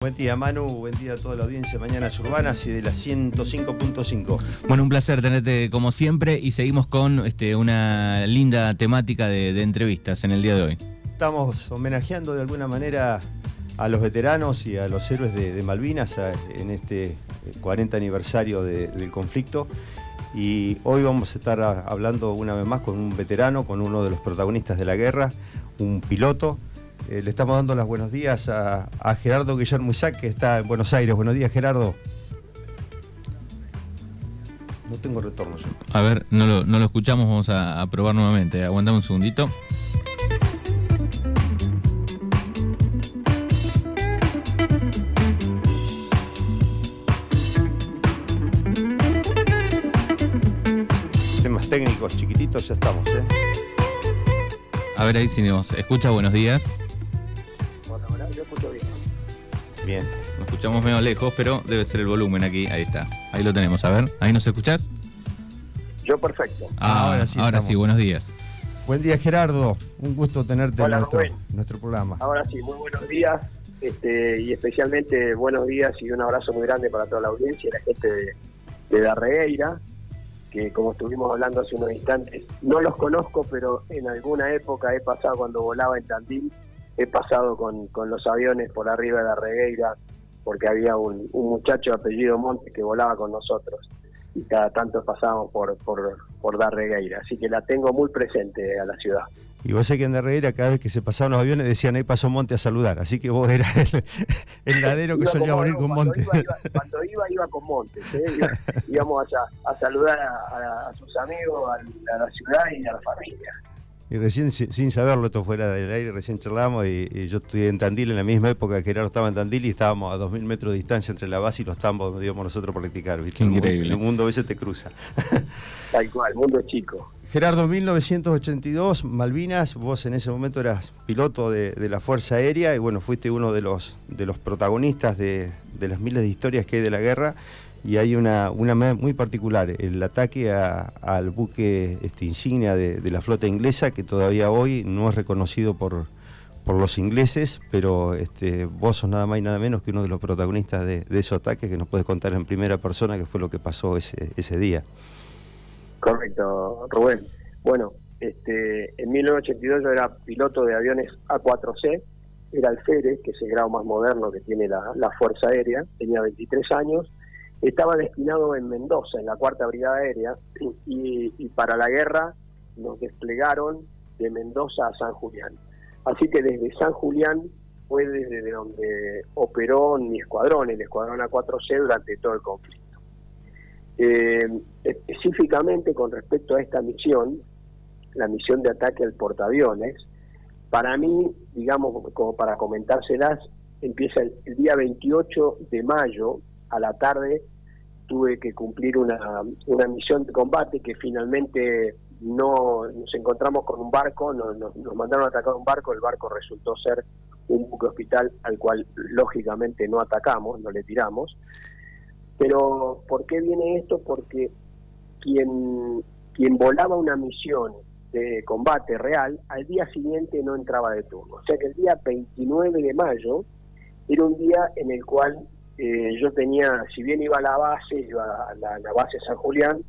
Buen día Manu, buen día a toda la audiencia Mañanas Urbanas y de la 105.5. Bueno, un placer tenerte como siempre y seguimos con este, una linda temática de, de entrevistas en el día de hoy. Estamos homenajeando de alguna manera a los veteranos y a los héroes de, de Malvinas a- en este 40 aniversario de- del conflicto. Y hoy vamos a estar a- hablando una vez más con un veterano, con uno de los protagonistas de la guerra, un piloto. Eh, le estamos dando los buenos días a, a Gerardo Guillermo Isaac, que está en Buenos Aires. Buenos días, Gerardo. No tengo retorno yo. A ver, no lo, no lo escuchamos, vamos a, a probar nuevamente. Aguantame un segundito. Temas técnicos chiquititos, ya estamos, ¿eh? A ver ahí si nos escucha, buenos días. Bien. Nos escuchamos medio lejos, pero debe ser el volumen aquí. Ahí está. Ahí lo tenemos. A ver, ¿ahí nos escuchás? Yo perfecto. Ah, ahora sí Ahora estamos. sí, buenos días. Buen día, Gerardo. Un gusto tenerte Hola, en nuestro, nuestro programa. Ahora sí, muy buenos días. Este, y especialmente buenos días y un abrazo muy grande para toda la audiencia y la gente de, de Darregueira, que como estuvimos hablando hace unos instantes, no los conozco, pero en alguna época he pasado cuando volaba en Tandil, he pasado con, con los aviones por arriba de Darregueira, porque había un, un muchacho de apellido Monte que volaba con nosotros y cada tanto pasábamos por, por, por Darregueira, así que la tengo muy presente a la ciudad. Y vos sé que en Darreguera, cada vez que se pasaban los aviones, decían ahí pasó Monte a saludar. Así que vos eras el, el ladero que solía venir con cuando Monte. Iba, iba- cuando iba, iba con. Iba- íbamos a, a saludar a, a- a sus amigos, a la ciudad y a la familia. Y recién, si- sin saberlo, esto fuera del aire, recién charlamos. Y, y yo estudié en Tandil en la misma época que Gerardo estaba en Tandil y estábamos a 2.000 metros de distancia entre la base y los tambos donde íbamos nosotros a practicar. ¿viste? El increíble. El mundo a veces te cruza. Tal cual, mundo chico. Gerardo, 1982, Malvinas, vos en ese momento eras piloto de, de la Fuerza Aérea y bueno, fuiste uno de los, de los protagonistas de, de las miles de historias que hay de la guerra y hay una, una muy particular, el ataque a- al buque este, insignia de, de la flota inglesa que todavía hoy no es reconocido por, por los ingleses, pero este, vos sos nada más y nada menos que uno de los protagonistas de, de ese ataque que nos puedes contar en primera persona qué fue lo que pasó ese, ese día. Correcto, Rubén. Bueno, este, en 1982 yo era piloto de aviones A4C, era alférez, que es el grado más moderno que tiene la, la Fuerza Aérea, tenía 23 años, estaba destinado en Mendoza, en la Cuarta Brigada Aérea, y, para la guerra nos desplegaron de Mendoza a San Julián. Así que desde San Julián fue desde donde operó mi escuadrón, el escuadrón A4C, durante todo el conflicto. Eh, específicamente con respecto a esta misión, la misión de ataque al portaaviones, para mí, digamos, como para comentárselas, empieza el, el día 28 de mayo a la tarde, tuve que cumplir una, una misión de combate que finalmente no nos encontramos con un barco, no- no- nos mandaron a atacar un barco, el barco resultó ser un buque hospital al cual lógicamente no atacamos, no le tiramos. Pero ¿por qué viene esto? Porque quien, quien volaba una misión de combate real, al día siguiente no entraba de turno. O sea que el día 29 de mayo era un día en el cual eh, yo tenía, si bien iba a la base, iba a la, la base San Julián,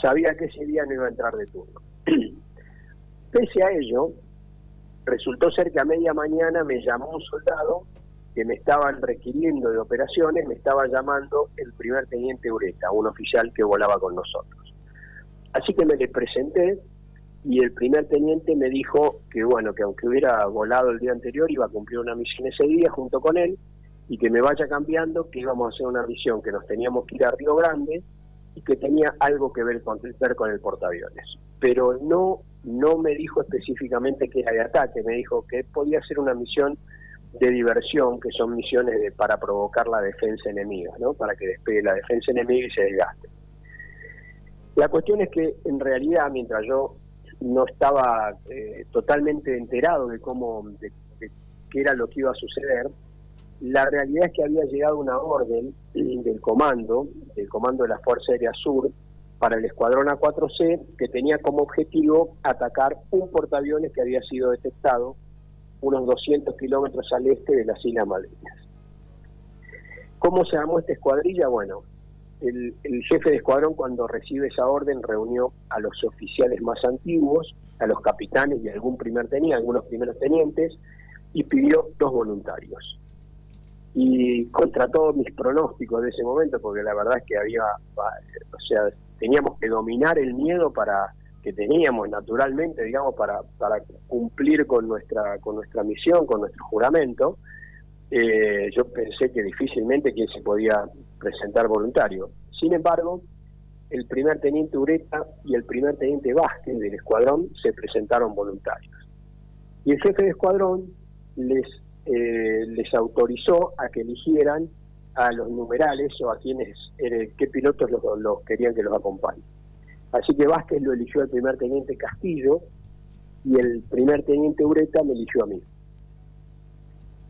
sabía que ese día no iba a entrar de turno. Pese a ello, resultó ser que a media mañana me llamó un soldado que me estaban requiriendo de operaciones, me estaba llamando el primer teniente Ureta, un oficial que volaba con nosotros. Así que me le presenté y el primer teniente me dijo que bueno, que aunque hubiera volado el día anterior, iba a cumplir una misión ese día junto con él y que me vaya cambiando, que íbamos a hacer una misión, que nos teníamos que ir a Río Grande y que tenía algo que ver con, ver con el portaaviones. Pero no, no me dijo específicamente que era de ataque, me dijo que podía ser una misión de diversión, que son misiones de- para provocar la defensa enemiga, ¿no? para que despegue la defensa enemiga y se desgaste. La cuestión es que en realidad, mientras yo no estaba eh, totalmente enterado de cómo, de, de qué era lo que iba a suceder, la realidad es que había llegado una orden del comando, del comando de la Fuerza Aérea Sur, para el Escuadrón A4C, que tenía como objetivo atacar un portaaviones que había sido detectado unos 200 kilómetros al este de las Islas Malvinas. ¿Cómo se armó esta escuadrilla? Bueno, el, jefe de escuadrón cuando recibe esa orden reunió a los oficiales más antiguos, a los capitanes y algún primer teniente, algunos primeros tenientes, y pidió dos voluntarios. Y contra todos mis pronósticos de ese momento, porque la verdad es que había, o sea, teníamos que dominar el miedo para que teníamos naturalmente, digamos, para, cumplir con nuestra, con nuestra misión, con nuestro juramento, eh, yo pensé que difícilmente que se podía presentar voluntario. Sin embargo, el primer teniente Ureta y el primer teniente Vázquez del escuadrón se presentaron voluntarios. Y el jefe de escuadrón les, eh, les autorizó a que eligieran a los numerales o a quienes, eh, qué pilotos los, querían que los acompañen. Así que Vázquez lo eligió el primer teniente Castillo y el primer teniente Ureta me eligió a mí.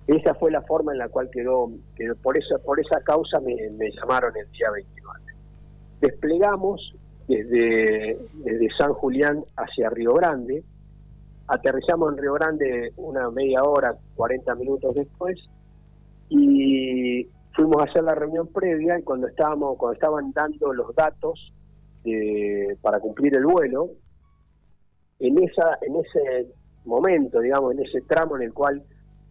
Esa fue la forma en la cual quedó, por esa por esa causa me, llamaron el día 29. Desplegamos desde, desde San Julián hacia Río Grande, aterrizamos en Río Grande una media hora, 40 minutos después, y fuimos a hacer la reunión previa y cuando estábamos, cuando estaban dando los datos para cumplir el vuelo, en esa, en ese momento, digamos, en ese tramo en el cual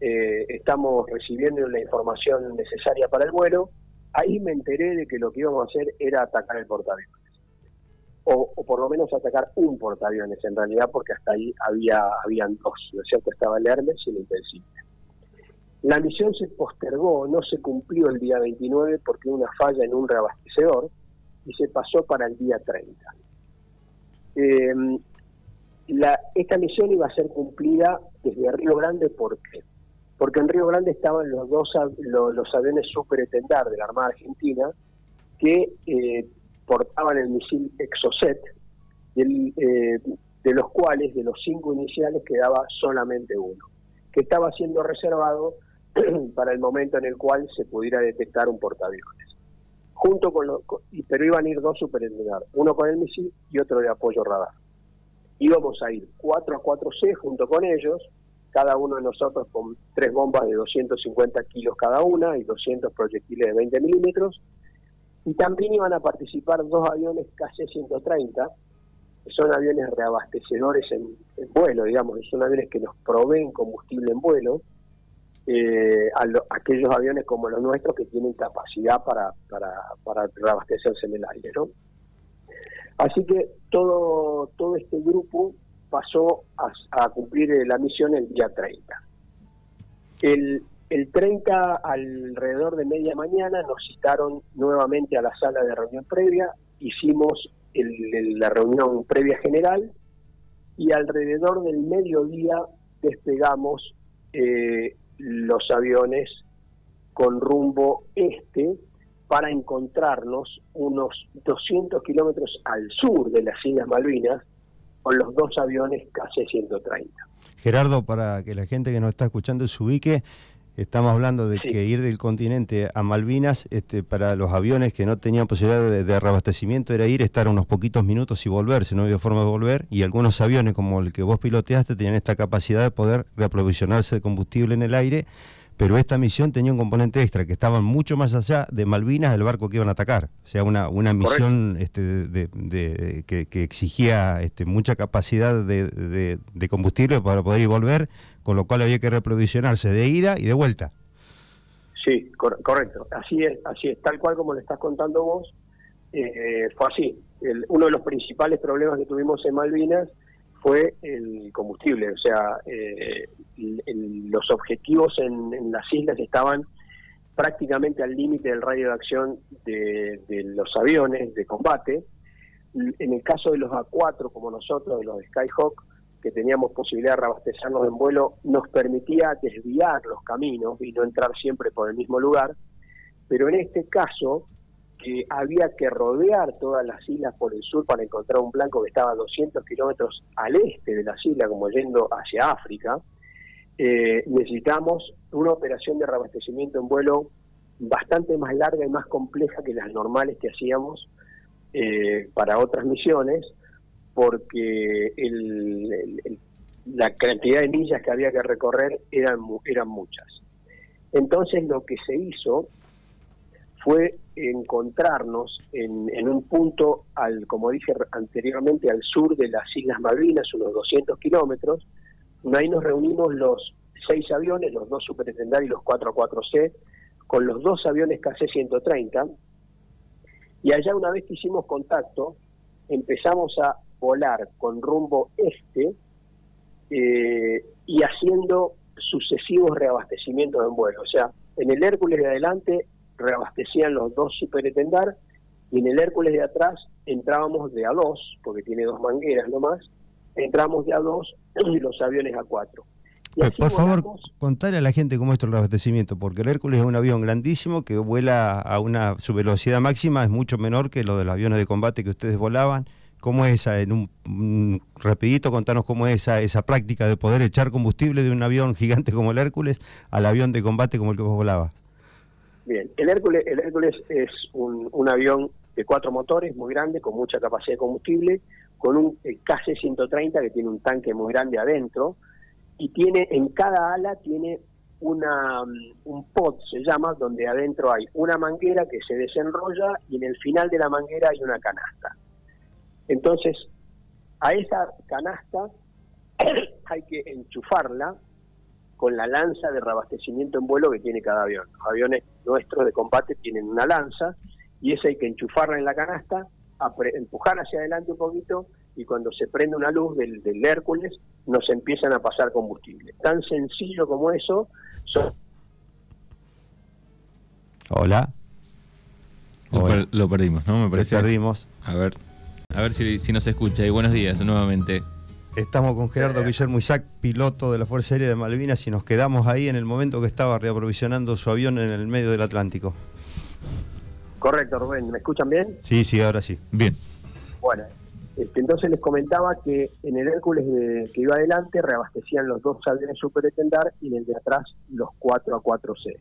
eh, estamos recibiendo la información necesaria para el vuelo, ahí me enteré de que lo que íbamos a hacer era atacar el portaaviones. O, por lo menos atacar un portaaviones en realidad, porque hasta ahí había habían dos, ¿no es cierto? Estaba el Hermes y el Intensible. La misión se postergó, no se cumplió el día 29 porque hubo una falla en un reabastecedor y se pasó para el día 30. Eh, la, esta misión iba a ser cumplida desde Río Grande, ¿por qué? porque en Río Grande estaban los dos los, aviones Super Etendar de la Armada Argentina que eh, portaban el misil Exocet, eh, de los cuales de los cinco iniciales quedaba solamente uno, que estaba siendo reservado para el momento en el cual se pudiera detectar un portaaviones. Junto con, los, pero iban a ir dos Super Etendar, uno con el misil y otro de apoyo radar. Íbamos a ir 4 a 4C junto con ellos, cada uno de nosotros con tres bombas de 250 kilos cada una y 200 proyectiles de 20 milímetros. Y también iban a participar dos aviones KC-130, que son aviones reabastecedores en, vuelo, digamos, son aviones que nos proveen combustible en vuelo, eh, a aquellos aviones como los nuestros que tienen capacidad para, para, para reabastecerse en el aire. ¿no? Así que todo, todo este grupo pasó a, cumplir eh, la misión el día 30. El, el 30, alrededor de media mañana, nos citaron nuevamente a la sala de reunión previa, hicimos la reunión previa general y alrededor del mediodía despegamos eh, los aviones con rumbo este para encontrarnos unos 200 kilómetros al sur de las Islas Malvinas, con los dos aviones KC-130. Gerardo, para que la gente que nos está escuchando se ubique, estamos hablando de que ir del continente a Malvinas este, para los aviones que no tenían posibilidad de, de, reabastecimiento era ir, estar unos poquitos minutos y volverse, no había forma de volver, y algunos aviones como el que vos piloteaste tenían esta capacidad de poder reaprovisionarse de combustible en el aire pero esta misión tenía un componente extra, que estaban mucho más allá de Malvinas del barco que iban a atacar. O sea, una, una misión este, de, que, exigía este, mucha capacidad de, combustible para poder ir y volver, con lo cual había que reprovisionarse de ida y de vuelta. Sí, correcto. Así es, así es, tal cual como le estás contando vos, eh, fue así. uno de los principales problemas que tuvimos en Malvinas fue el combustible, o sea, eh, los objetivos en, las islas estaban prácticamente al límite del radio de acción de, los aviones de combate. En el caso de los A4, como nosotros, de los Skyhawk, que teníamos posibilidad de reabastecernos en vuelo, nos permitía desviar los caminos y no entrar siempre por el mismo lugar. Pero en este caso, había que rodear todas las islas por el sur para encontrar un blanco que estaba a 200 kilómetros al este de las islas, como yendo hacia África, eh, necesitamos una operación de reabastecimiento en vuelo bastante más larga y más compleja que las normales que hacíamos eh, para otras misiones, porque la cantidad de millas que había que recorrer eran, eran muchas. Entonces lo que se hizo fue encontrarnos en, un punto, al, como dije anteriormente, al sur de las Islas Malvinas, unos 200 kilómetros. Ahí nos reunimos los seis aviones, los dos Superintendar y los 4 4C, con los dos aviones KC-130. Y allá una vez que hicimos contacto, empezamos a volar con rumbo este eh, y haciendo sucesivos reabastecimientos en vuelo. O sea, en el Hércules de adelante reabastecían los dos Superetendar y en el Hércules de atrás entrábamos de a dos, porque tiene dos mangueras nomás, entramos de a dos y los aviones a cuatro. Por favor, contale a la gente cómo es el reabastecimiento, porque el Hércules es un avión grandísimo que vuela a una su velocidad máxima, es mucho menor que lo de los aviones de combate que ustedes volaban. ¿Cómo es esa? En un, rapidito contanos cómo es esa, esa práctica de poder echar combustible de un avión gigante como el Hércules al avión de combate como el que vos volabas. Bien, el Hércules, el Hércules es un, un avión de cuatro motores muy grande, con mucha capacidad de combustible, con un KC-130 que tiene un tanque muy grande adentro, y tiene en cada ala tiene una un pod se llama donde adentro hay una manguera que se desenrolla y en el final de la manguera hay una canasta. Entonces a esa canasta hay que enchufarla con la lanza de reabastecimiento en vuelo que tiene cada avión los aviones nuestros de combate tienen una lanza y esa hay que enchufarla en la canasta empujar hacia adelante un poquito y cuando se prende una luz del, Hércules nos empiezan a pasar combustible. Tan sencillo como eso. Hola. Lo, perdimos, ¿no? Me parece. Lo perdimos. A ver, a ver si, si nos escucha. Y buenos días nuevamente. Estamos con Gerardo Guillermo Isaac, piloto de la Fuerza Aérea de Malvinas, y nos quedamos ahí en el momento que estaba reaprovisionando su avión en el medio del Atlántico. Correcto, Rubén. ¿Me escuchan bien? Sí, sí, ahora sí. Bien. Bueno, este, entonces les comentaba que en el Hércules que iba adelante reabastecían los dos aviones Superetendar y en el de atrás los 4 a 4C.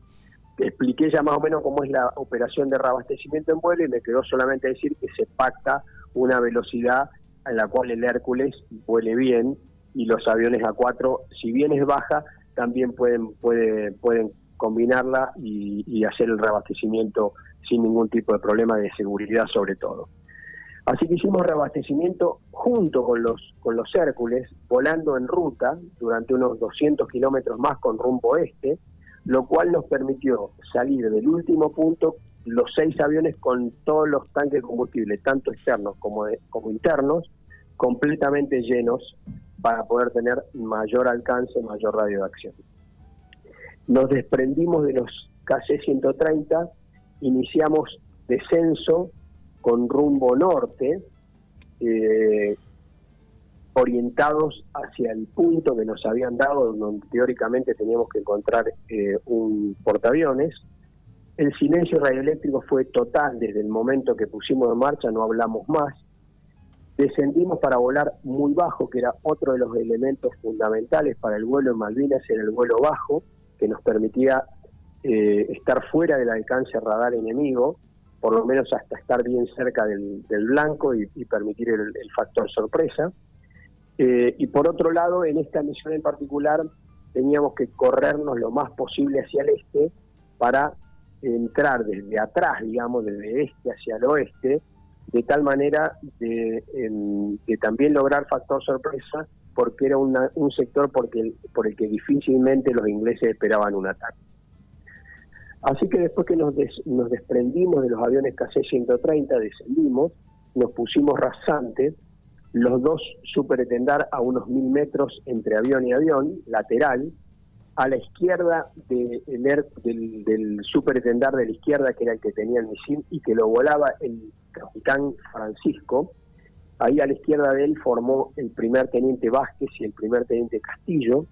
Te expliqué ya más o menos cómo es la operación de reabastecimiento en vuelo y me quedó solamente decir que se pacta una velocidad en la cual el Hércules vuele bien y los aviones A4, si bien es baja, también pueden, puede, pueden combinarla y hacer el reabastecimiento sin ningún tipo de problema de seguridad sobre todo. Así que hicimos reabastecimiento junto con los, con los Hércules, volando en ruta durante unos 200 kilómetros más con rumbo este, lo cual nos permitió salir del último punto los seis aviones con todos los tanques de combustible, tanto externos como, como internos, completamente llenos para poder tener mayor alcance, mayor radio de acción. Nos desprendimos de los KC-130, iniciamos descenso con rumbo norte, eh, orientados hacia el punto que nos habían dado, donde teóricamente teníamos que encontrar eh, un portaaviones. El silencio radioeléctrico fue total desde el momento que pusimos en marcha, no hablamos más. Descendimos para volar muy bajo, que era otro de los elementos fundamentales para el vuelo en Malvinas, era el vuelo bajo, que nos permitía eh, estar fuera del alcance radar enemigo por lo menos hasta estar bien cerca del, blanco y, permitir el, factor sorpresa. Eh, y por otro lado, en esta misión en particular, teníamos que corrernos lo más posible hacia el este para entrar desde atrás, digamos, desde este hacia el oeste, de tal manera de, también lograr factor sorpresa, porque era un sector porque, por el que difícilmente los ingleses esperaban un ataque. Así que después que nos, desprendimos de los aviones KC-130, descendimos, nos pusimos rasantes, los dos superetendar a unos mil metros entre avión y avión, lateral, a la izquierda del, del superetendar de la izquierda, que era el que tenía el misil y que lo volaba el capitán Francisco. Ahí a la izquierda de él formó el primer teniente Vázquez y el primer teniente Castillo,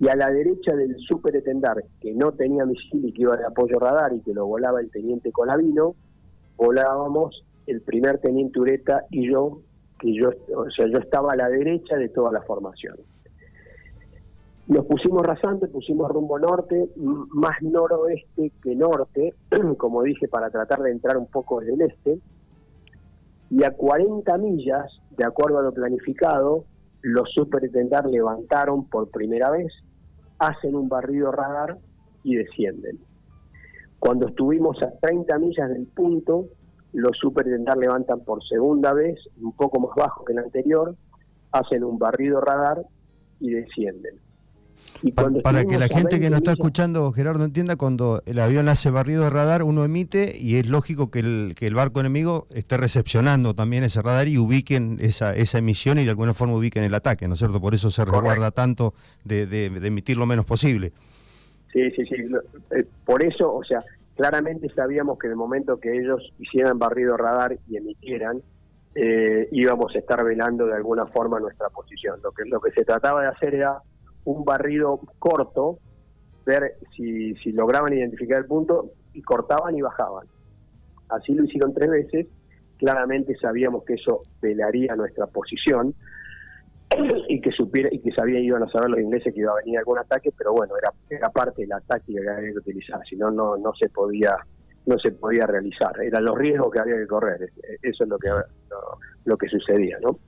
y a la derecha del superetendar, que no tenía misil y que iba de apoyo radar y que lo volaba el teniente Colavino, volábamos el primer teniente Ureta y yo, que yo, o sea, yo estaba a la derecha de toda la formación. Nos pusimos rasante, pusimos rumbo norte, más noroeste que norte, como dije, para tratar de entrar un poco desde el este, y a 40 millas, de acuerdo a lo planificado, los superetendar levantaron por primera vez hacen un barrido radar y descienden. Cuando estuvimos a 30 millas del punto, los superintendar levantan por segunda vez, un poco más bajo que el anterior, hacen un barrido radar y descienden. Para que la gente que nos está escuchando, Gerardo, entienda, cuando el avión hace barrido de radar, uno emite y es lógico que el, que el barco enemigo esté recepcionando también ese radar y ubiquen esa, esa emisión y de alguna forma ubiquen el ataque, ¿no es cierto? Por eso se resguarda tanto de, de, emitir lo menos posible. Sí, sí, sí. Eh, por eso, o sea, claramente sabíamos que en el momento que ellos hicieran barrido radar y emitieran, eh, íbamos a estar velando de alguna forma nuestra posición. Lo que, lo que se trataba de hacer era un barrido corto, ver si, lograban identificar el punto y cortaban y bajaban. Así lo hicieron tres veces. Claramente sabíamos que eso velaría nuestra posición y que supiera y que sabían iban a saber los ingleses que iba a venir algún ataque, pero bueno, era, era parte de la táctica que había que utilizar, si no, no, no se podía no se podía realizar. Eran los riesgos que había que correr. Eso es lo que, lo, que sucedía, ¿no?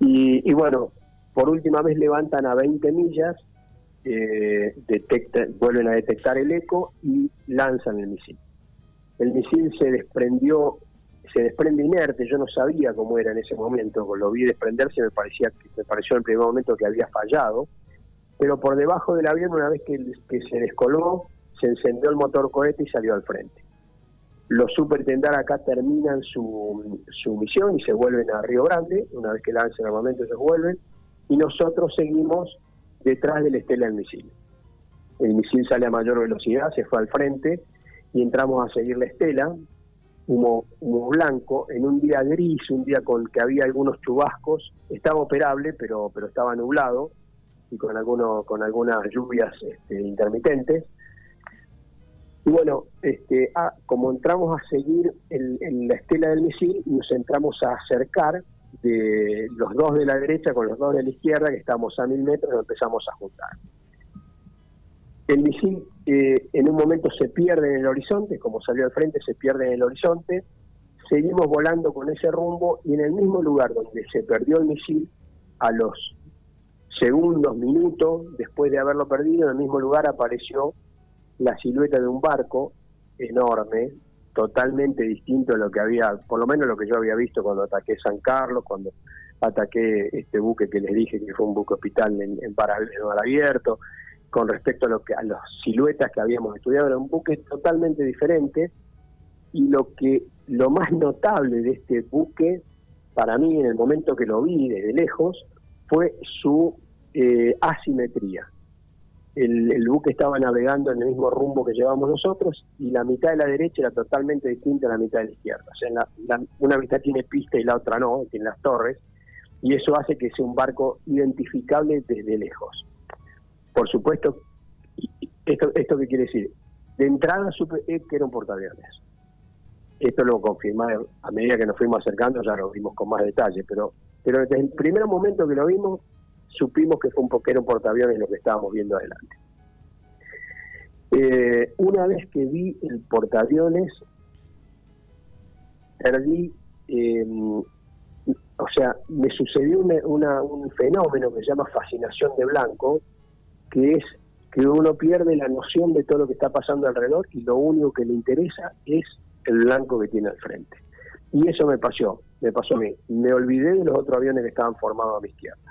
Y, bueno, por última vez levantan a 20 millas, eh, vuelven a detectar el eco y lanzan el misil. El misil se desprendió, se desprende inerte, yo no sabía cómo era en ese momento, lo vi desprenderse me parecía me pareció en el primer momento que había fallado, pero por debajo del avión una vez que, se descolgó se encendió el motor cohete y salió al frente. Los superintendar acá terminan su, misión y se vuelven a Río Grande, una vez que lancen armamento se vuelven, y nosotros seguimos detrás del estela del misil. El misil sale a mayor velocidad, se fue al frente y entramos a seguir la estela, humo, blanco, en un día gris, un día con que había algunos chubascos, estaba operable, pero, pero estaba nublado y con, alguno, con algunas lluvias este, intermitentes y bueno, este, ah, como entramos a seguir en la estela del misil, nos entramos a acercar de los dos de la derecha con los dos de la izquierda, que estamos a mil metros, nos empezamos a juntar. El misil eh, en un momento se pierde en el horizonte, como salió al frente, se pierde en el horizonte. Seguimos volando con ese rumbo y en el mismo lugar donde se perdió el misil, a los segundos, minutos, después de haberlo perdido, en el mismo lugar apareció la silueta de un barco enorme, totalmente distinto a lo que había, por lo menos lo que yo había visto cuando ataqué San Carlos, cuando ataqué este buque que les dije que fue un buque hospital en, en paralelo al abierto, con respecto a lo que a las siluetas que habíamos estudiado, era un buque totalmente diferente y lo que lo más notable de este buque para mí en el momento que lo vi desde lejos fue su eh, asimetría el, buque estaba navegando en el mismo rumbo que llevamos nosotros y la mitad de la derecha era totalmente distinta a la mitad de la izquierda. O sea, una mitad tiene pista y la otra no, tiene las torres, y eso hace que sea un barco identificable desde lejos. Por supuesto, esto, esto qué quiere decir, de entrada supe que era un portaaviones. Esto lo confirmé a medida que nos fuimos acercando, ya lo vimos con más detalle, pero, pero desde el primer momento que lo vimos, supimos que fue un, un portaaviones lo que estábamos viendo adelante. Eh, una vez que vi el portaaviones, perdí, em, o sea, me sucedió un fenómeno que se llama fascinación de blanco, que es que uno pierde la noción de todo lo que está pasando alrededor y lo único que le interesa es el blanco que tiene al frente. Y eso me pasó, me pasó a mí. Me olvidé de los otros aviones que estaban formados a mi izquierda.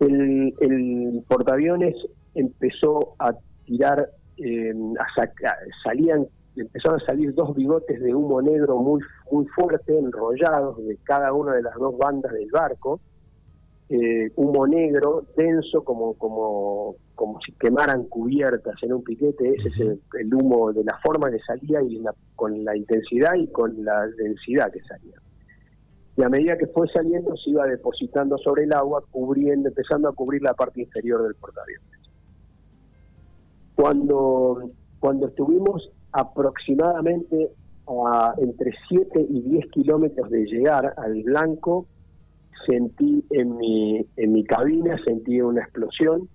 El, portaaviones empezó a tirar, eh, a salían, empezaron a salir dos bigotes de humo negro muy, muy fuerte, enrollados de cada una de las dos bandas del barco, eh, humo negro, denso, como, como, como si quemaran cubiertas en un piquete, ese es el, humo de la forma que salía y con la intensidad y con la densidad que salía y a medida que fue saliendo se iba depositando sobre el agua, cubriendo, empezando a cubrir la parte inferior del portaaviones. Cuando, cuando estuvimos aproximadamente a entre 7 y 10 kilómetros de llegar al blanco, sentí en mi, en mi cabina, sentí una explosión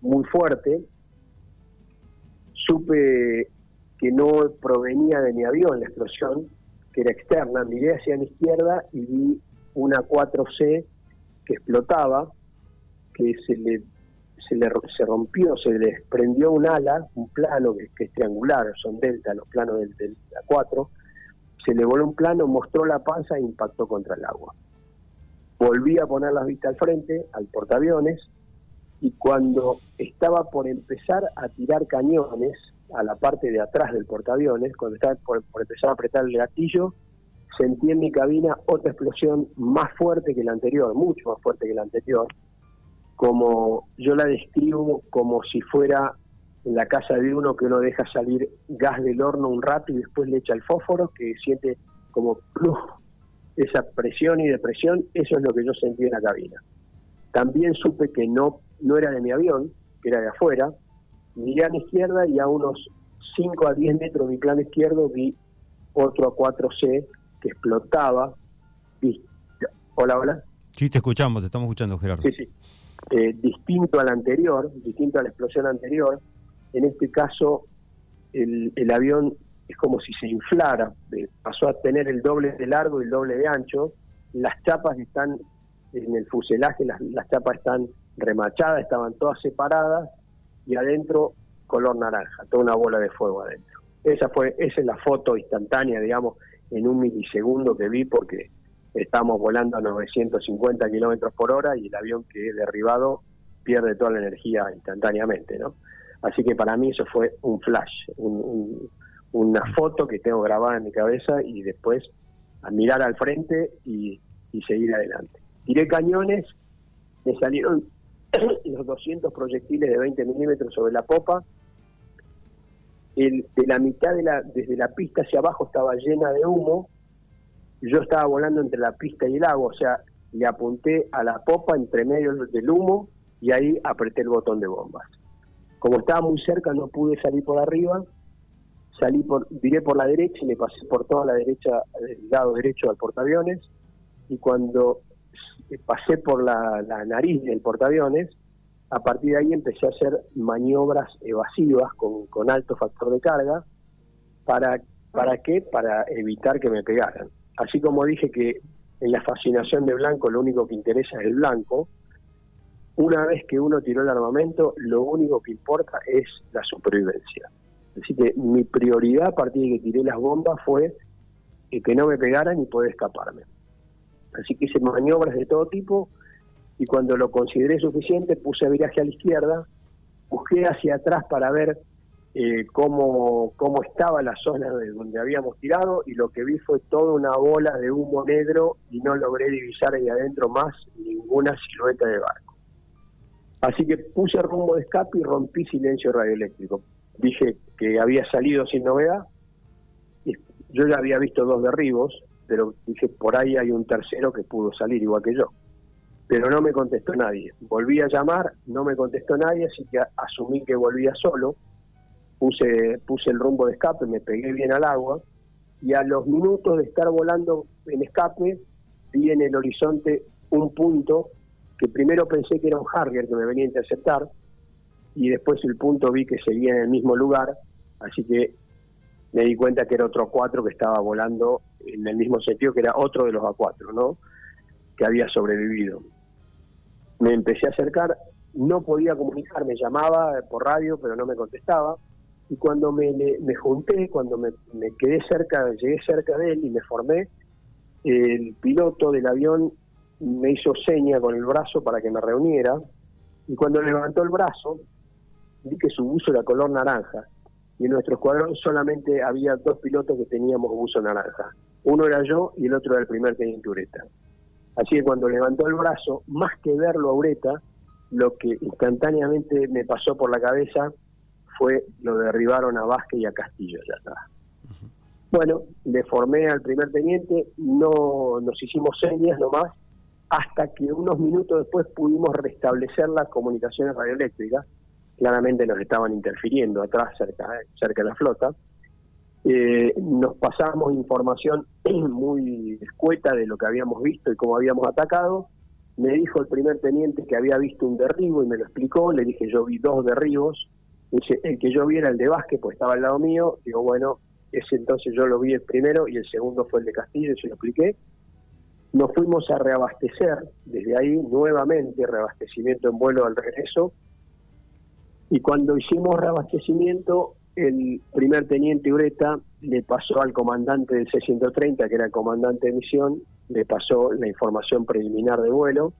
muy fuerte. Supe que no provenía de mi avión la explosión, que era externa, miré hacia mi izquierda y vi una 4C que explotaba, que se le, se le se rompió, se le desprendió un ala, un plano que, es triangular, son delta los planos del, del A4, se le voló un plano, mostró la panza e impactó contra el agua. Volví a poner las vistas al frente, al portaaviones, y cuando estaba por empezar a tirar cañones a la parte de atrás del portaaviones, cuando estaba por, empezar a apretar el gatillo, sentí en mi cabina otra explosión más fuerte que la anterior, mucho más fuerte que la anterior, como yo la describo como si fuera en la casa de uno que uno deja salir gas del horno un rato y después le echa el fósforo, que siente como esa presión y depresión, eso es lo que yo sentí en la cabina. También supe que no, no era de mi avión, que era de afuera. Miré a la izquierda y a unos 5 a 10 metros de mi plano izquierdo vi otro A4C que explotaba. Hola, hola. Sí, te escuchamos, te estamos escuchando, Gerardo. Sí, sí. Eh, distinto al anterior, distinto a la explosión anterior. En este caso, el, el avión es como si se inflara, pasó a tener el doble de largo y el doble de ancho. Las chapas están en el fuselaje, las, las chapas están remachadas, estaban todas separadas y adentro color naranja, toda una bola de fuego adentro. Esa fue, esa es la foto instantánea, digamos, en un milisegundo que vi porque estamos volando a 950 kilómetros por hora y el avión que es derribado pierde toda la energía instantáneamente, ¿no? Así que para mí eso fue un flash, una foto que tengo grabada en mi cabeza y después a mirar al frente y, seguir adelante. Tiré cañones, me salieron los 200 proyectiles de 20 milímetros sobre la popa. El, de la mitad de la, desde la pista hacia abajo estaba llena de humo. Yo estaba volando entre la pista y el agua, o sea, le apunté a la popa entre medio del humo y ahí apreté el botón de bombas. Como estaba muy cerca no pude salir por arriba, salí por, viré por la derecha y me pasé por toda la derecha, el lado derecho del portaaviones, y cuando pasé por la, nariz del portaaviones, a partir de ahí empecé a hacer maniobras evasivas con, con alto factor de carga, ¿para, ¿para qué? Para evitar que me pegaran. Así como dije que en la fascinación de blanco lo único que interesa es el blanco, una vez que uno tiró el armamento, lo único que importa es la supervivencia. Así que mi prioridad a partir de que tiré las bombas fue que no me pegaran y poder escaparme. Así que hice maniobras de todo tipo y cuando lo consideré suficiente puse viraje a la izquierda, busqué hacia atrás para ver eh, cómo, cómo estaba la zona de donde habíamos tirado y lo que vi fue toda una bola de humo negro y no logré divisar ahí adentro más ninguna silueta de barco. Así que puse rumbo de escape y rompí silencio radioeléctrico. Dije que había salido sin novedad. Yo ya había visto dos derribos, pero dije, por ahí hay un tercero que pudo salir igual que yo. Pero no me contestó nadie. Volví a llamar, no me contestó nadie, así que asumí que volvía solo. Puse, puse el rumbo de escape, me pegué bien al agua y a los minutos de estar volando en escape vi en el horizonte un punto que primero pensé que era un Harrier que me venía a interceptar y después el punto vi que seguía en el mismo lugar, así que me di cuenta que era otro A4 que estaba volando en el mismo sentido que era otro de los A4, ¿no? Que había sobrevivido. Me empecé a acercar, no podía comunicarme, llamaba por radio, pero no me contestaba. Y cuando me, me junté, cuando me, me quedé cerca, llegué cerca de él y me formé, el piloto del avión me hizo seña con el brazo para que me reuniera y cuando levantó el brazo vi que su buzo era color naranja y en nuestro escuadrón solamente había dos pilotos que teníamos buzo naranja. Uno era yo y el otro era el primer teniente Ureta. Así que cuando levantó el brazo, más que verlo a Ureta, lo que instantáneamente me pasó por la cabeza fue lo derribaron a Vázquez y a Castillo ya está. Bueno, le formé al primer teniente, no nos hicimos señas nomás hasta que unos minutos después pudimos restablecer las comunicaciones radioeléctricas, claramente nos estaban interfiriendo atrás cerca, cerca de la flota, eh, nos pasamos información muy escueta de lo que habíamos visto y cómo habíamos atacado, me dijo el primer teniente que había visto un derribo y me lo explicó, le dije yo vi dos derribos, dice, el que yo vi era el de Vázquez, pues estaba al lado mío, digo bueno, ese entonces yo lo vi el primero y el segundo fue el de Castillo, y se lo expliqué, nos fuimos a reabastecer desde ahí nuevamente, reabastecimiento en vuelo al regreso, Y cuando hicimos reabastecimiento, el primer teniente Ureta le pasó al comandante del C-130, que era el comandante de misión, le pasó la información preliminar de vuelo.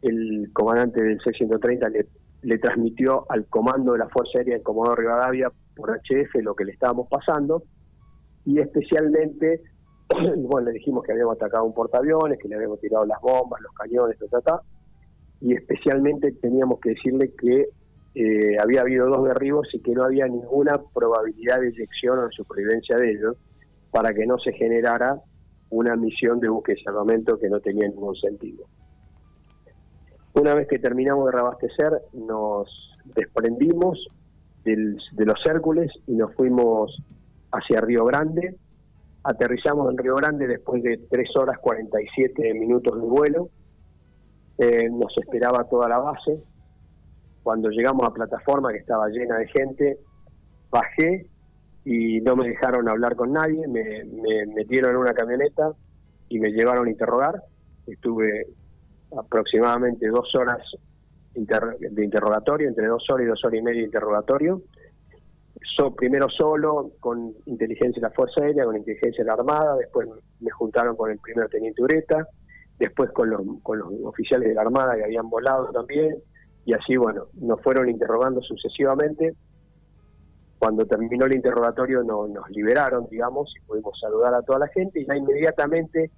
El comandante del C-130 le, transmitió al comando de la Fuerza Aérea en Comodoro Rivadavia por HF lo que le estábamos pasando. Y especialmente, bueno, le dijimos que habíamos atacado un portaaviones, que le habíamos tirado las bombas, los cañones, ta, y especialmente teníamos que decirle que eh, había habido dos derribos y que no había ninguna probabilidad de eyección o de supervivencia de ellos para que no se generara una misión de y salvamento que no tenía ningún sentido. Una vez que terminamos de reabastecer, nos desprendimos de los Hércules y nos fuimos hacia Río Grande. Aterrizamos en Río Grande después de 3 horas 47 minutos de vuelo. Eh, nos esperaba toda la base. Cuando llegamos a plataforma, que estaba llena de gente, bajé y no me dejaron hablar con nadie. Me, me metieron en una camioneta y me llevaron a interrogar. Estuve aproximadamente dos horas de interrogatorio, entre dos horas y dos horas y media de interrogatorio. So, primero solo, con inteligencia de la Fuerza Aérea, con inteligencia de la Armada, después me juntaron con el primer teniente Ureta, después con los, con los oficiales de la Armada que habían volado también, y así, bueno, nos fueron interrogando sucesivamente. Cuando terminó el interrogatorio no, nos liberaron, digamos, y pudimos saludar a toda la gente, y ya inmediatamente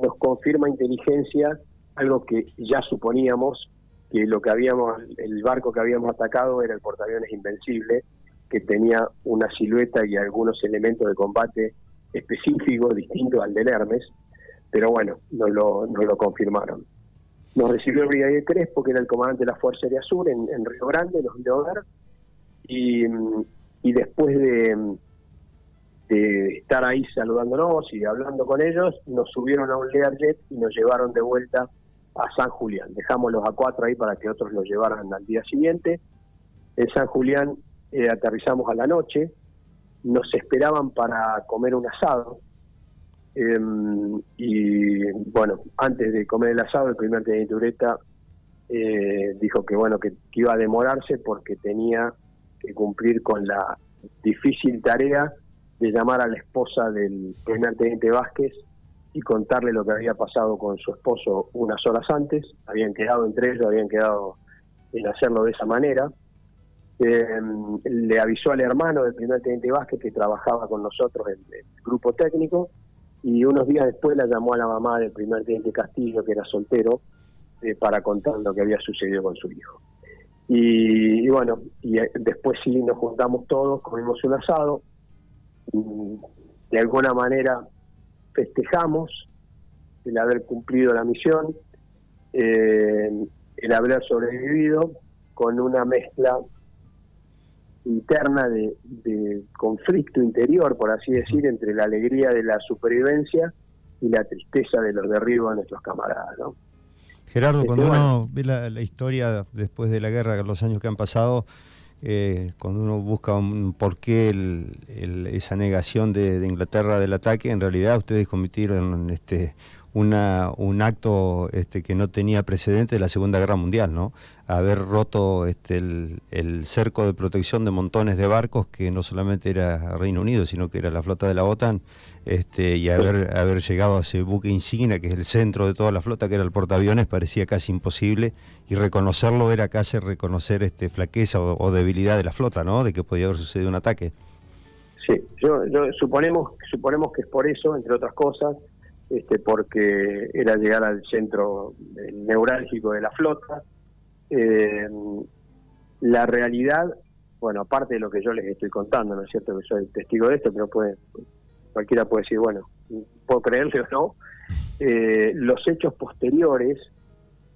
nos confirma inteligencia algo que ya suponíamos, que lo que habíamos, el barco que habíamos atacado era el portaaviones Invencible, que tenía una silueta y algunos elementos de combate específicos, distintos al del Hermes, pero bueno, nos lo, nos lo confirmaron. Nos recibió el brigadier Crespo, que era el comandante de la Fuerza Aérea Sur en, Río Grande, nos dio ver, y, después de, estar ahí saludándonos y hablando con ellos, nos subieron a un Learjet y nos llevaron de vuelta a San Julián. Dejamos los A4 ahí para que otros los llevaran al día siguiente. En San Julián eh, aterrizamos a la noche, nos esperaban para comer un asado. Em, y bueno, antes de comer el asado, el primer teniente Ureta eh, dijo que bueno que, que, iba a demorarse porque tenía que cumplir con la difícil tarea de llamar a la esposa del primer teniente Vázquez y contarle lo que había pasado con su esposo unas horas antes. Habían quedado entre ellos, habían quedado en hacerlo de esa manera. Eh, le avisó al hermano del primer teniente Vázquez que trabajaba con nosotros en el grupo técnico y unos días después la llamó a la mamá del primer teniente Castillo, que era soltero, eh, para contar lo que había sucedido con su hijo. Y, bueno, y eh, después sí nos juntamos todos, comimos un asado, de alguna manera festejamos el haber cumplido la misión, eh, el haber sobrevivido con una mezcla interna de, conflicto interior, por así decir, entre la alegría de la supervivencia y la tristeza de los derribos de nuestros camaradas. ¿no? Gerardo, este, cuando uno ve la, la, historia después de la guerra, los años que han pasado, eh, cuando uno busca un por qué esa negación de, Inglaterra del ataque, en realidad ustedes cometieron este, una, un acto este, que no tenía precedente de la Segunda Guerra Mundial, ¿no? Haber roto este, el, cerco de protección de montones de barcos que no solamente era Reino Unido, sino que era la flota de la OTAN, este, y haber, haber llegado a ese buque insignia, que es el centro de toda la flota, que era el portaaviones, parecía casi imposible, y reconocerlo era casi reconocer este, flaqueza o, debilidad de la flota, ¿no? De que podía haber sucedido un ataque. Sí, yo, yo suponemos, suponemos que es por eso, entre otras cosas, este, porque era llegar al centro neurálgico de la flota. Eh, la realidad, bueno, aparte de lo que yo les estoy contando, ¿no es cierto? Que soy testigo de esto, pero puede, cualquiera puede decir, bueno, puedo creerle o no. Eh, los hechos posteriores,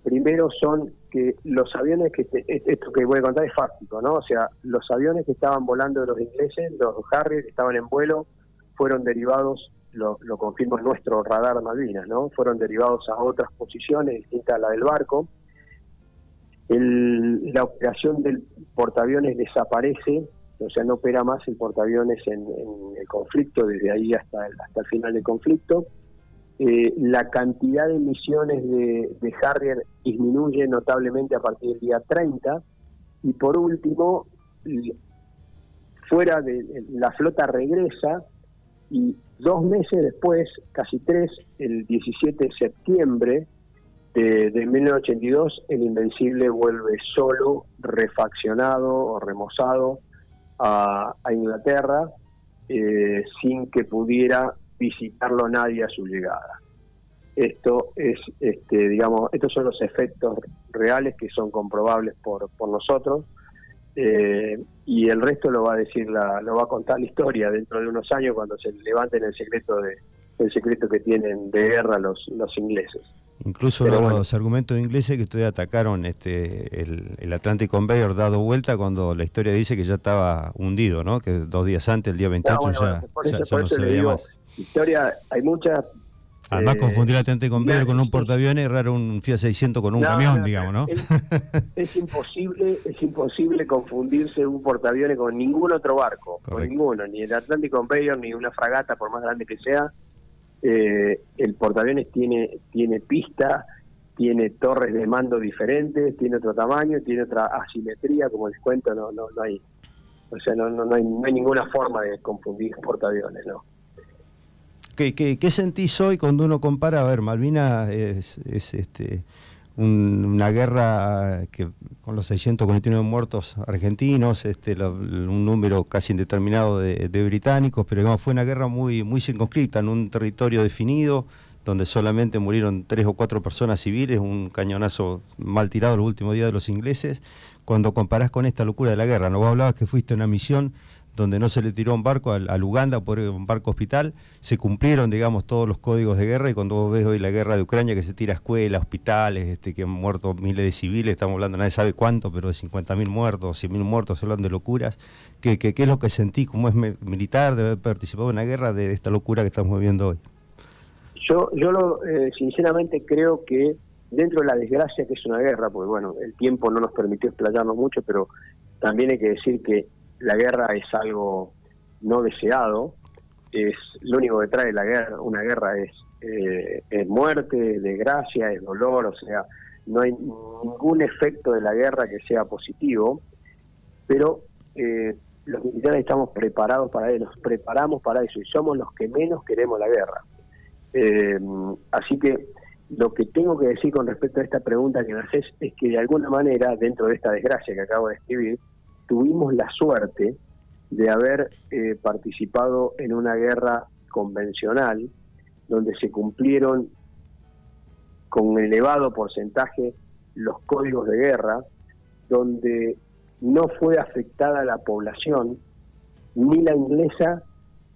primero son que los aviones que, esto que voy a contar es fáctico, ¿no? O sea, los aviones que estaban volando de los ingleses, los Harrier estaban en vuelo, fueron derivados lo, lo confirma nuestro radar Malvinas, ¿no? Fueron derivados a otras posiciones distintas a la del barco. la operación del portaaviones desaparece, o sea, no opera más el portaaviones en, el conflicto, desde ahí hasta el, hasta el final del conflicto. Eh, la cantidad de misiones de, de Harrier disminuye notablemente a partir del día 30. Y por último, fuera de la flota regresa y dos meses después, casi tres, el 17 de septiembre de, 1982, el Invencible vuelve solo, refaccionado o remozado a, Inglaterra, eh, sin que pudiera visitarlo nadie a su llegada. Esto es, este, digamos, estos son los efectos reales que son comprobables por, por nosotros eh, y el resto lo va a decir la, lo va a contar la historia dentro de unos años cuando se levanten el secreto de el secreto que tienen de guerra los los ingleses. Incluso los argumentos ingleses que ustedes atacaron este el, el Atlantic Conveyor dado vuelta cuando la historia dice que ya estaba hundido no que dos días antes el día 28 ya, no se veía más. historia hay muchas Además, eh, confundir la Tente con con un portaaviones es raro un Fiat 600 con un camión, digamos, ¿no? Es, imposible es imposible confundirse un portaaviones con ningún otro barco, con ninguno, ni el Atlantic Conveyor, ni una fragata, por más grande que sea. Eh, el portaaviones tiene, tiene pista, tiene torres de mando diferentes, tiene otro tamaño, tiene otra asimetría, como les cuento, no, no, no hay. O sea, no, no, no, hay, no hay ninguna forma de confundir portaaviones, ¿no? ¿Qué, sentís hoy cuando uno compara? A ver, Malvinas es, este, una guerra que con los 649 muertos argentinos, este, un número casi indeterminado de, británicos, pero fue una guerra muy, muy circunscrita en un territorio definido, donde solamente murieron tres o cuatro personas civiles, un cañonazo mal tirado el último día de los ingleses. Cuando comparás con esta locura de la guerra, ¿no? Vos hablabas que fuiste a una misión donde no se le tiró un barco al, Uganda por un barco hospital, se cumplieron, digamos, todos los códigos de guerra y cuando vos ves hoy la guerra de Ucrania que se tira a escuelas, hospitales, este, que han muerto miles de civiles, estamos hablando, nadie sabe cuánto, pero de 50.000 muertos, 100.000 muertos, hablando de locuras, ¿qué, qué, es lo que sentí? ¿Cómo es militar de haber participado en una guerra de, esta locura que estamos viviendo hoy? Yo, yo lo, eh, sinceramente creo que dentro de la desgracia que es una guerra, pues bueno, el tiempo no nos permitió explayarnos mucho, pero también hay que decir que la guerra es algo no deseado, es lo único que trae la guerra, una guerra es, eh, es muerte, desgracia, es dolor, o sea, no hay ningún efecto de la guerra que sea positivo, pero eh, los militares estamos preparados para eso, nos preparamos para eso y somos los que menos queremos la guerra. Eh, así que lo que tengo que decir con respecto a esta pregunta que me haces es que de alguna manera, dentro de esta desgracia que acabo de escribir, tuvimos la suerte de haber eh, participado en una guerra convencional donde se cumplieron con elevado porcentaje los códigos de guerra, donde no fue afectada la población, ni la inglesa,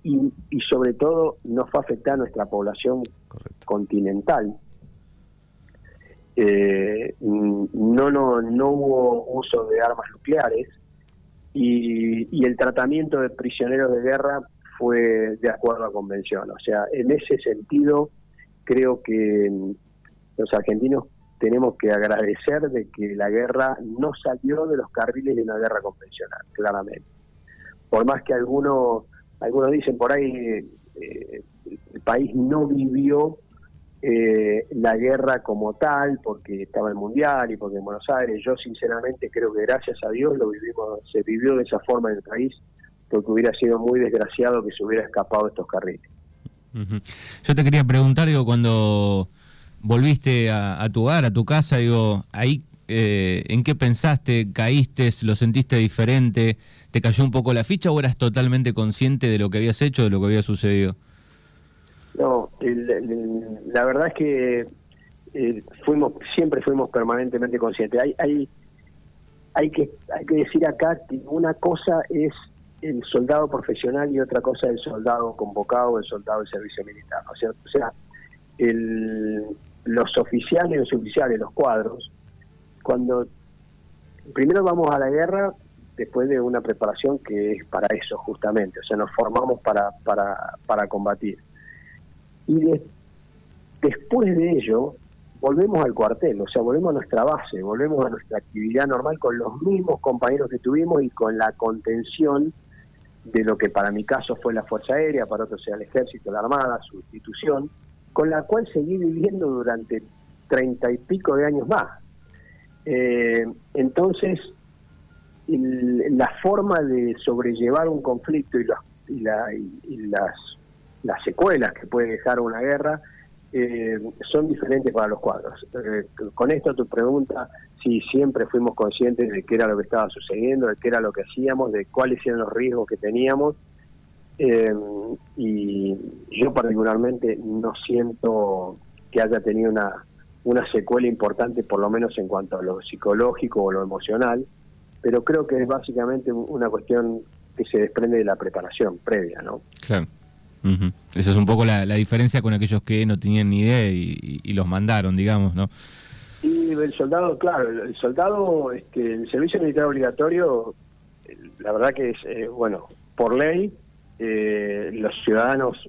y, sobre todo no fue afectada nuestra población continental. Eh, no, no, no hubo uso de armas nucleares, y, el tratamiento de prisioneros de guerra fue de acuerdo a convención. O sea, en ese sentido, creo que mm, los argentinos tenemos que agradecer de que la guerra no salió de los carriles de una guerra convencional, claramente. Por más que algunos, algunos dicen por ahí, eh, el país no vivió eh, la guerra como tal, porque estaba el Mundial y porque en Buenos Aires, yo sinceramente creo que gracias a Dios lo vivimos, se vivió de esa forma en el país, porque hubiera sido muy desgraciado que se hubiera escapado de estos carriles. Yo te quería preguntar, digo, cuando volviste a, tu hogar, a tu casa, digo, ahí, eh, ¿en qué pensaste? ¿Caíste? ¿Lo sentiste diferente? ¿Te cayó un poco la ficha o eras totalmente consciente de lo que habías hecho, de lo que había sucedido? No, la verdad es que eh, fuimos siempre fuimos permanentemente conscientes. Hay, hay, hay, que, hay que decir acá que una cosa es el soldado profesional y otra cosa el soldado convocado, el soldado del servicio militar. O sea, el, los oficiales los oficiales, los cuadros, cuando primero vamos a la guerra después de una preparación que es para eso justamente, o sea, nos formamos para, para, para combatir y después de ello volvemos al cuartel, o sea, volvemos a nuestra base, volvemos a nuestra actividad normal con los mismos compañeros que tuvimos y con la contención de lo que para mi caso fue la Fuerza Aérea, para otros sea el Ejército, la Armada, su institución, con la cual seguí viviendo durante treinta y pico de años más. Eh, entonces, la forma de sobrellevar un conflicto y, y, las, las secuelas que puede dejar una guerra eh, son diferentes para los cuadros. Eh, con esto tu pregunta, si siempre fuimos conscientes de qué era lo que estaba sucediendo, de qué era lo que hacíamos, de cuáles eran los riesgos que teníamos. Eh, y yo particularmente no siento que haya tenido una, una secuela importante, por lo menos en cuanto a lo psicológico o lo emocional, pero creo que es básicamente una cuestión que se desprende de la preparación previa, ¿no? Claro. Esa es un poco la, diferencia con aquellos que no tenían ni idea y, los mandaron, digamos, ¿no? Y el soldado, claro, el soldado, este, el servicio militar obligatorio, la verdad que es, eh, bueno, por ley, eh, los ciudadanos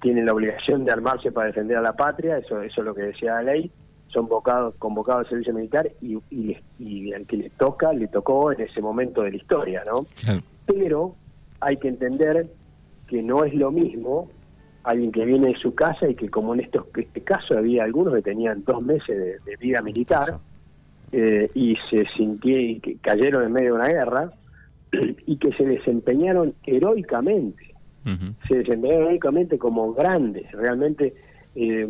tienen la obligación de armarse para defender a la patria, eso, eso es lo que decía la ley, son convocados, convocados al servicio militar y, y, al que le toca, le tocó en ese momento de la historia, ¿no? Pero hay que entender que no es lo mismo alguien que viene de su casa y que como en estos, este caso había algunos que tenían dos meses de, vida militar eh, y se sintieron y que cayeron en medio de una guerra y que se desempeñaron heroicamente, se desempeñaron heroicamente como grandes, realmente eh,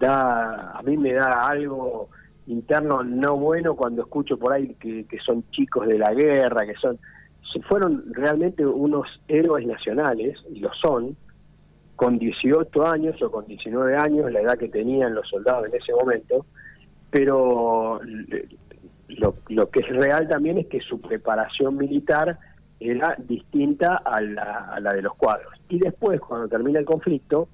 da a mí me da algo interno no bueno cuando escucho por ahí que, que son chicos de la guerra, que son fueron realmente unos héroes nacionales, y lo son, con 18 años o con 19 años, la edad que tenían los soldados en ese momento, pero lo, lo que es real también es que su preparación militar era distinta a la, a la de los cuadros. Y después, cuando termina el conflicto,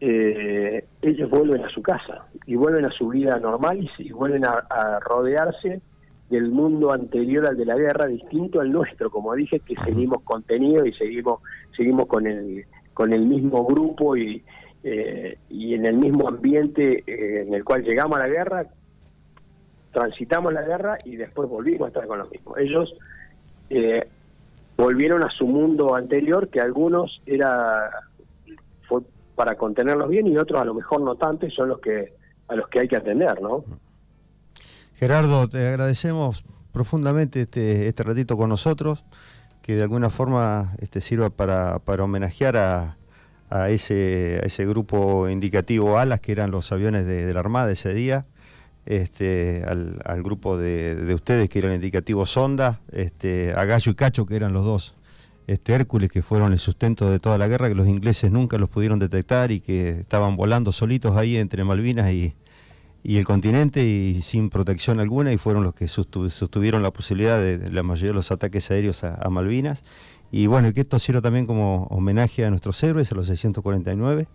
eh, ellos vuelven a su casa y vuelven a su vida normal y, vuelven a, rodearse del mundo anterior al de la guerra, distinto al nuestro, como dije, que seguimos contenido y seguimos seguimos con el con el mismo grupo y, eh, y en el mismo ambiente eh, en el cual llegamos a la guerra, transitamos la guerra y después volvimos a estar con los mismos. Ellos eh, volvieron a su mundo anterior, que algunos era fue para contenerlos bien y otros a lo mejor no tanto y son los que a los que hay que atender, ¿no? Gerardo, te agradecemos profundamente este, este ratito con nosotros, que de alguna forma este, sirva para, homenajear a, ese, grupo indicativo ALAS, que eran los aviones de, la Armada ese día, este, al, grupo de, de, ustedes, que eran indicativos Sonda, este, a Gallo y Cacho, que eran los dos este Hércules, que fueron el sustento de toda la guerra, que los ingleses nunca los pudieron detectar y que estaban volando solitos ahí entre Malvinas y, el continente y sin protección alguna y fueron los que sostuvieron la posibilidad de, la mayoría de los ataques aéreos a, Malvinas. Y bueno, que esto sirva también como homenaje a nuestros héroes, a los 649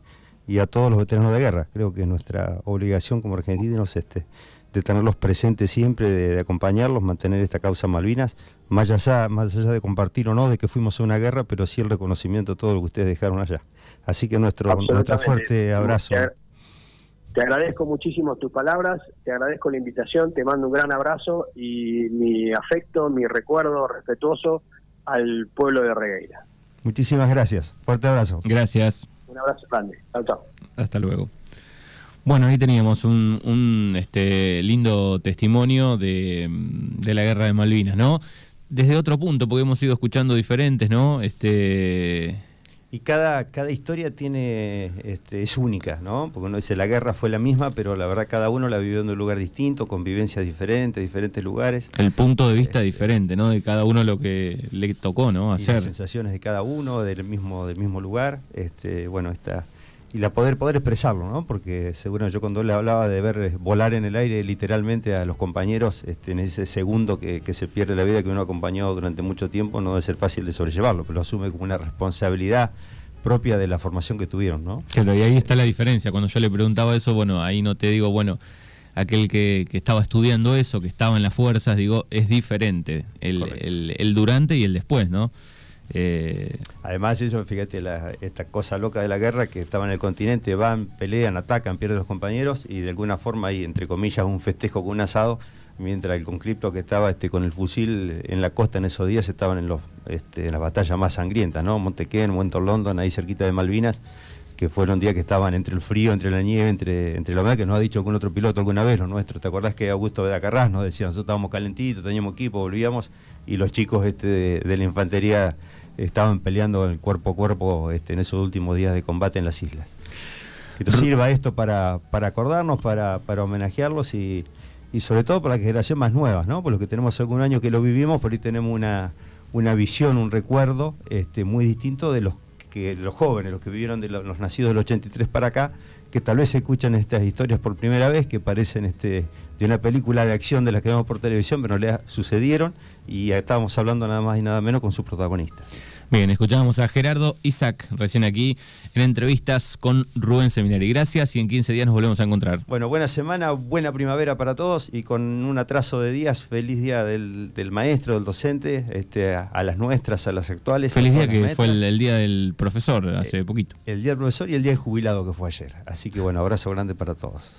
y a todos los veteranos de guerra. Creo que nuestra obligación como argentinos este, de tenerlos presentes siempre, de, acompañarlos, mantener esta causa Malvinas, más allá, más allá de compartir o no de que fuimos a una guerra, pero sí el reconocimiento de todo lo que ustedes dejaron allá. Así que nuestro, nuestro fuerte abrazo. Te, agradezco muchísimo tus palabras, te agradezco la invitación, te mando un gran abrazo y mi afecto, mi recuerdo respetuoso al pueblo de Regueira. Muchísimas gracias. Fuerte abrazo. Gracias. Un abrazo grande. Chao, chao. Hasta luego. Bueno, ahí teníamos un, este, lindo testimonio de, la guerra de Malvinas, ¿no? Desde otro punto, porque hemos ido escuchando diferentes, ¿no? Este... Y cada, cada historia tiene, este, es única, ¿no? Porque uno dice la guerra fue la misma, pero la verdad cada uno la vivió en un lugar distinto, con vivencias diferentes, diferentes lugares. El punto de vista este, diferente, ¿no? De cada uno lo que le tocó, ¿no? Hacer. las sensaciones de cada uno, del mismo, del mismo lugar. Este, bueno, esta y la poder poder expresarlo, ¿no? Porque seguro yo cuando le hablaba de ver volar en el aire literalmente a los compañeros este, en ese segundo que, se pierde la vida que uno ha acompañado durante mucho tiempo, no debe ser fácil de sobrellevarlo, pero lo asume como una responsabilidad propia de la formación que tuvieron, ¿no? Claro, y ahí está la diferencia. Cuando yo le preguntaba eso, bueno, ahí no te digo, bueno, aquel que, estaba estudiando eso, que estaba en las fuerzas, digo, es diferente el, el, el durante y el después, ¿no? Eh, Además, eso, fíjate, esta cosa loca de la guerra, que estaban en el continente, van, pelean, atacan, pierden los compañeros y de alguna forma hay, entre comillas, un festejo con un asado, mientras el conscripto que estaba este, con el fusil en la costa en esos días estaban en, los, este, las batallas más sangrientas, ¿no? Montequén, Winter London, ahí cerquita de Malvinas, que fueron días que estaban entre el frío, entre la nieve, entre, entre la humedad, que nos ha dicho algún otro piloto alguna vez, lo nuestro. ¿Te acordás que Augusto Bedacarrás nos decía, nosotros estábamos calentitos, teníamos equipo, volvíamos, y los chicos este, de, la infantería estaban peleando el cuerpo a cuerpo este, en esos últimos días de combate en las islas. Que nos sirva esto para, para acordarnos, para, para homenajearlos y, y sobre todo para la generación más nueva, ¿no? Por los que tenemos algún año que lo vivimos, por ahí tenemos una, una visión, un recuerdo este, muy distinto de los que los jóvenes, los que vivieron de los, nacidos del 83 para acá, que tal vez escuchan estas historias por primera vez, que parecen este, de una película de acción de la que vemos por televisión, pero no le sucedieron y estábamos hablando nada más y nada menos con sus protagonistas. Bien, escuchábamos a Gerardo Isaac recién aquí en entrevistas con Rubén Seminari. Gracias y en 15 días nos volvemos a encontrar. Bueno, buena semana, buena primavera para todos y con un atraso de días, feliz día del, maestro, del docente, este, a, las nuestras, a las actuales. Feliz día que fue el, día del profesor hace eh, poquito. El día del profesor y el día del jubilado que fue ayer. Así que bueno, abrazo grande para todos.